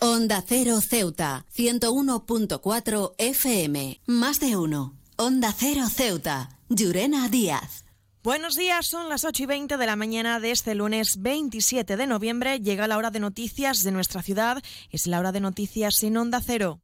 Onda Cero Ceuta, 101.4 FM. Más de uno. Onda Cero Ceuta. Llurena Díaz. Buenos días, son las 8 y 20 de la mañana de este lunes 27 de noviembre. Llega la hora de noticias de nuestra ciudad. Es la hora de noticias en Onda Cero.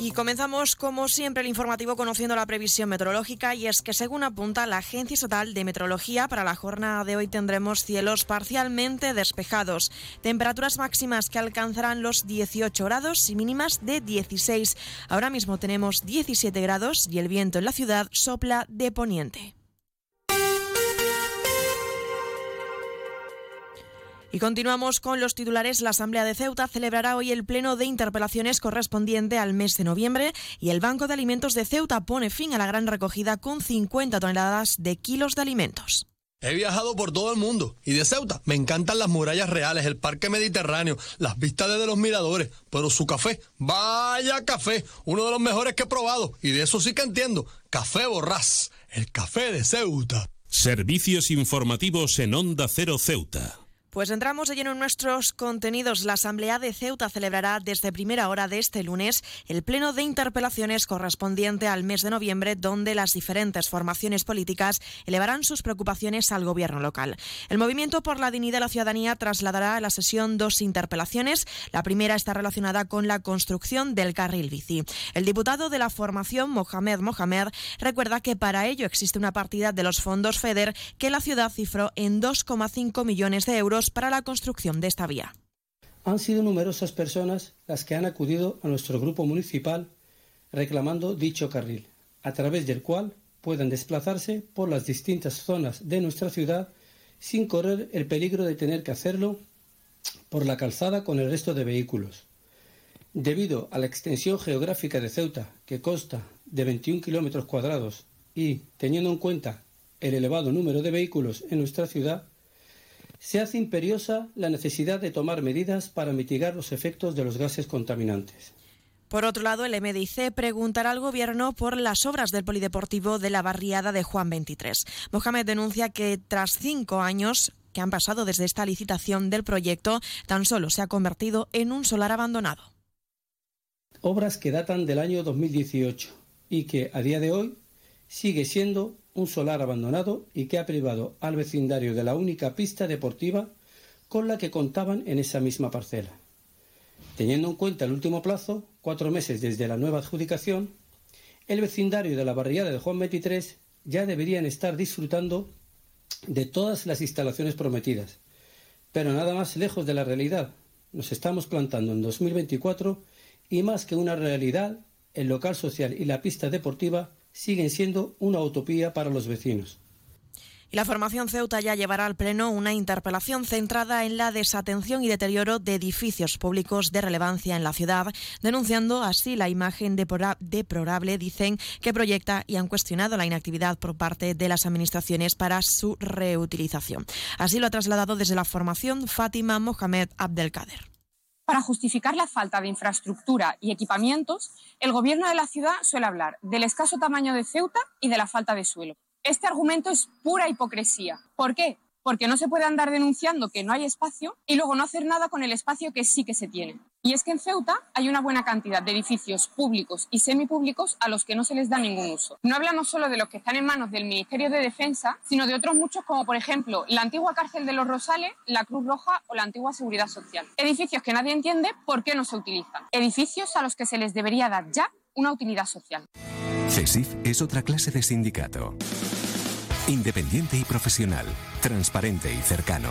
Y comenzamos, como siempre, el informativo conociendo la previsión meteorológica y es que, según apunta la Agencia Estatal de Meteorología, para la jornada de hoy tendremos cielos parcialmente despejados, temperaturas máximas que alcanzarán los 18 grados y mínimas de 16. Ahora mismo tenemos 17 grados y el viento en la ciudad sopla de poniente. Y continuamos con los titulares. La Asamblea de Ceuta celebrará hoy el pleno de interpelaciones correspondiente al mes de noviembre y el Banco de Alimentos de Ceuta pone fin a la gran recogida con 50 toneladas de kilos de alimentos. He viajado por todo el mundo y de Ceuta me encantan las murallas reales, el parque mediterráneo, las vistas desde los miradores, pero su café, vaya café, uno de los mejores que he probado y de eso sí que entiendo, café borrás, el café de Ceuta. Servicios informativos en Onda Cero Ceuta. Pues entramos de lleno en nuestros contenidos. La Asamblea de Ceuta celebrará desde primera hora de este lunes el pleno de interpelaciones correspondiente al mes de noviembre, donde las diferentes formaciones políticas elevarán sus preocupaciones al gobierno local. El Movimiento por la Dignidad de la Ciudadanía trasladará a la sesión dos interpelaciones. La primera está relacionada con la construcción del carril bici. El diputado de la formación, Mohamed Mohamed, recuerda que para ello existe una partida de los fondos FEDER que la ciudad cifró en 2,5 millones de euros para la construcción de esta vía. Han sido numerosas personas las que han acudido a nuestro grupo municipal reclamando dicho carril, a través del cual puedan desplazarse por las distintas zonas de nuestra ciudad sin correr el peligro de tener que hacerlo por la calzada con el resto de vehículos. Debido a la extensión geográfica de Ceuta, que consta de 21 kilómetros cuadrados, y teniendo en cuenta el elevado número de vehículos en nuestra ciudad, se hace imperiosa la necesidad de tomar medidas para mitigar los efectos de los gases contaminantes. Por otro lado, el MDIC preguntará al Gobierno por las obras del polideportivo de la barriada de Juan 23. Mohamed denuncia que tras cinco años que han pasado desde esta licitación del proyecto, tan solo se ha convertido en un solar abandonado. Obras que datan del año 2018 y que a día de hoy sigue siendo un solar abandonado y que ha privado al vecindario de la única pista deportiva con la que contaban en esa misma parcela. Teniendo en cuenta el último plazo, cuatro meses desde la nueva adjudicación, el vecindario de la barriada de Juan 23 ya deberían estar disfrutando de todas las instalaciones prometidas. Pero nada más lejos de la realidad. Nos estamos plantando en 2024 y más que una realidad, el local social y la pista deportiva siguen siendo una utopía para los vecinos. Y la formación Ceuta ya llevará al Pleno una interpelación centrada en la desatención y deterioro de edificios públicos de relevancia en la ciudad, denunciando así la imagen deplorable, dicen, que proyecta y han cuestionado la inactividad por parte de las administraciones para su reutilización. Así lo ha trasladado desde la formación Fátima Mohamed Abdelkader. Para justificar la falta de infraestructura y equipamientos, el gobierno de la ciudad suele hablar del escaso tamaño de Ceuta y de la falta de suelo. Este argumento es pura hipocresía. ¿Por qué? porque no se puede andar denunciando que no hay espacio y luego no hacer nada con el espacio que sí que se tiene. Y es que en Ceuta hay una buena cantidad de edificios públicos y semipúblicos a los que no se les da ningún uso. No hablamos solo de los que están en manos del Ministerio de Defensa, sino de otros muchos como por ejemplo la antigua cárcel de los Rosales, la Cruz Roja o la antigua Seguridad Social. Edificios que nadie entiende por qué no se utilizan. Edificios a los que se les debería dar ya una utilidad social. CESIF es otra clase de sindicato. Independiente y profesional, transparente y cercano.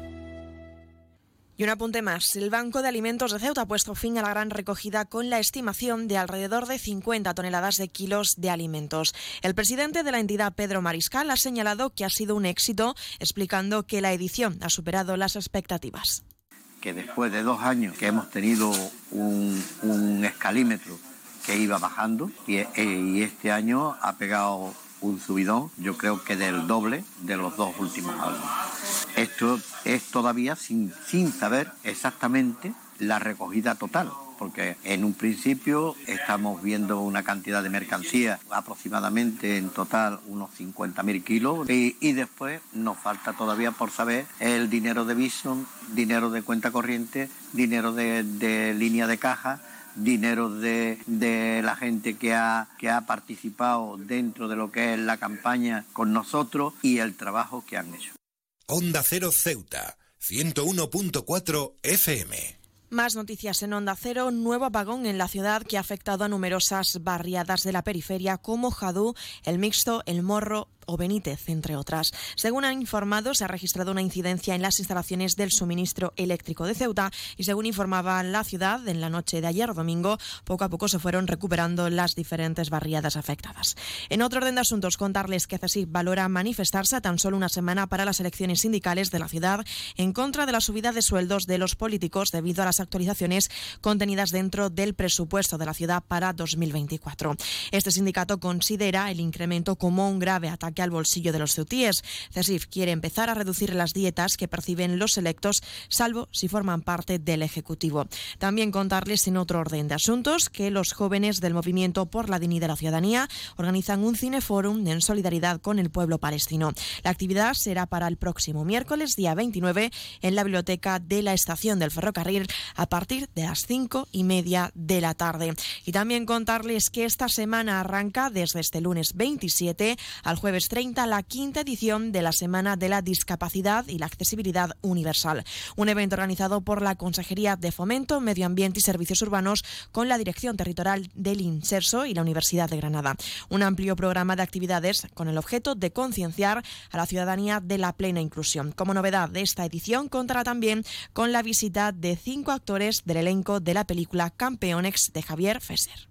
Y un apunte más. El Banco de Alimentos de Ceuta ha puesto fin a la gran recogida con la estimación de alrededor de 50 toneladas de kilos de alimentos. El presidente de la entidad, Pedro Mariscal, ha señalado que ha sido un éxito, explicando que la edición ha superado las expectativas. Que después de dos años que hemos tenido un, escalímetro que iba bajando y, y este año ha pegado un subidón, yo creo que del doble de los dos últimos años. Esto es todavía sin, sin saber exactamente la recogida total porque en un principio estamos viendo una cantidad de mercancía aproximadamente en total unos 50.000 kilos y, después nos falta todavía por saber el dinero de Vision, dinero de cuenta corriente, dinero de, línea de caja dinero de, de, la gente que ha, que ha participado dentro de lo que es la campaña con nosotros y el trabajo que han hecho. Onda Cero Ceuta, 101.4 FM. Más noticias en Onda Cero. Nuevo apagón en la ciudad que ha afectado a numerosas barriadas de la periferia como Jadú, El Mixto, El Morro o Benítez, entre otras. Según han informado, se ha registrado una incidencia en las instalaciones del suministro eléctrico de Ceuta y según informaba la ciudad en la noche de ayer domingo, poco a poco se fueron recuperando las diferentes barriadas afectadas. En otro orden de asuntos, contarles que CESIC valora manifestarse tan solo una semana para las elecciones sindicales de la ciudad en contra de la subida de sueldos de los políticos debido a las actualizaciones contenidas dentro del presupuesto de la ciudad para 2024. Este sindicato considera el incremento como un grave ataque que al bolsillo de los ceutíes. CESIF quiere empezar a reducir las dietas que perciben los electos, salvo si forman parte del Ejecutivo. También contarles en otro orden de asuntos que los jóvenes del Movimiento por la Dignidad de la Ciudadanía organizan un cineforum en solidaridad con el pueblo palestino. La actividad será para el próximo miércoles, día 29, en la biblioteca de la estación del ferrocarril a partir de las cinco y media de la tarde. Y también contarles que esta semana arranca desde este lunes 27 al jueves 30 la quinta edición de la Semana de la Discapacidad y la Accesibilidad Universal, un evento organizado por la Consejería de Fomento, Medio Ambiente y Servicios Urbanos con la Dirección Territorial del INSERSO y la Universidad de Granada. Un amplio programa de actividades con el objeto de concienciar a la ciudadanía de la plena inclusión. Como novedad de esta edición contará también con la visita de cinco actores del elenco de la película Campeonex de Javier Fesser.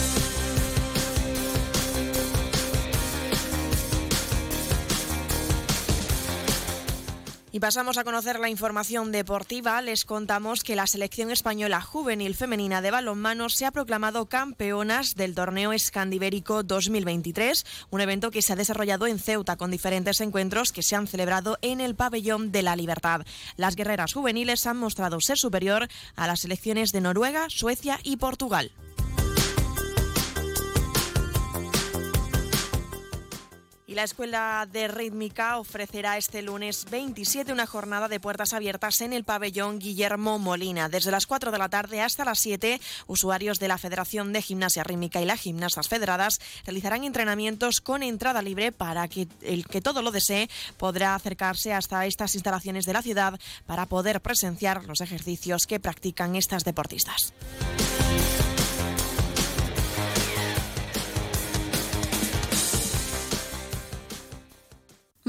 Y pasamos a conocer la información deportiva. Les contamos que la selección española juvenil femenina de balonmano se ha proclamado campeonas del torneo escandibérico 2023, un evento que se ha desarrollado en Ceuta con diferentes encuentros que se han celebrado en el pabellón de la libertad. Las guerreras juveniles han mostrado ser superior a las selecciones de Noruega, Suecia y Portugal. Y la Escuela de Rítmica ofrecerá este lunes 27 una jornada de puertas abiertas en el pabellón Guillermo Molina. Desde las 4 de la tarde hasta las 7, usuarios de la Federación de Gimnasia Rítmica y las gimnastas federadas realizarán entrenamientos con entrada libre para que el que todo lo desee podrá acercarse hasta estas instalaciones de la ciudad para poder presenciar los ejercicios que practican estas deportistas.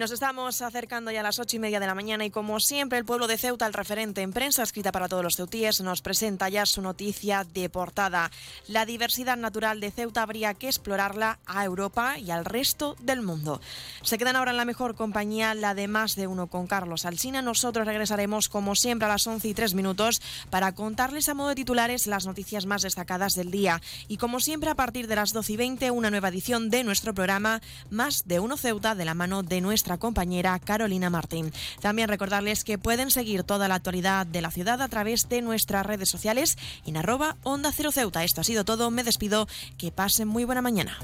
Nos estamos acercando ya a las ocho y media de la mañana y como siempre el pueblo de Ceuta, el referente en prensa escrita para todos los ceutíes, nos presenta ya su noticia de portada. La diversidad natural de Ceuta habría que explorarla a Europa y al resto del mundo. Se quedan ahora en la mejor compañía, la de más de uno con Carlos Alsina. Nosotros regresaremos como siempre a las once y tres minutos para contarles a modo de titulares las noticias más destacadas del día. Y como siempre a partir de las doce y veinte una nueva edición de nuestro programa Más de uno Ceuta de la mano de nuestra compañera Carolina Martín. También recordarles que pueden seguir toda la actualidad de la ciudad a través de nuestras redes sociales en arroba Onda Cero Ceuta. Esto ha sido todo. Me despido. Que pasen muy buena mañana.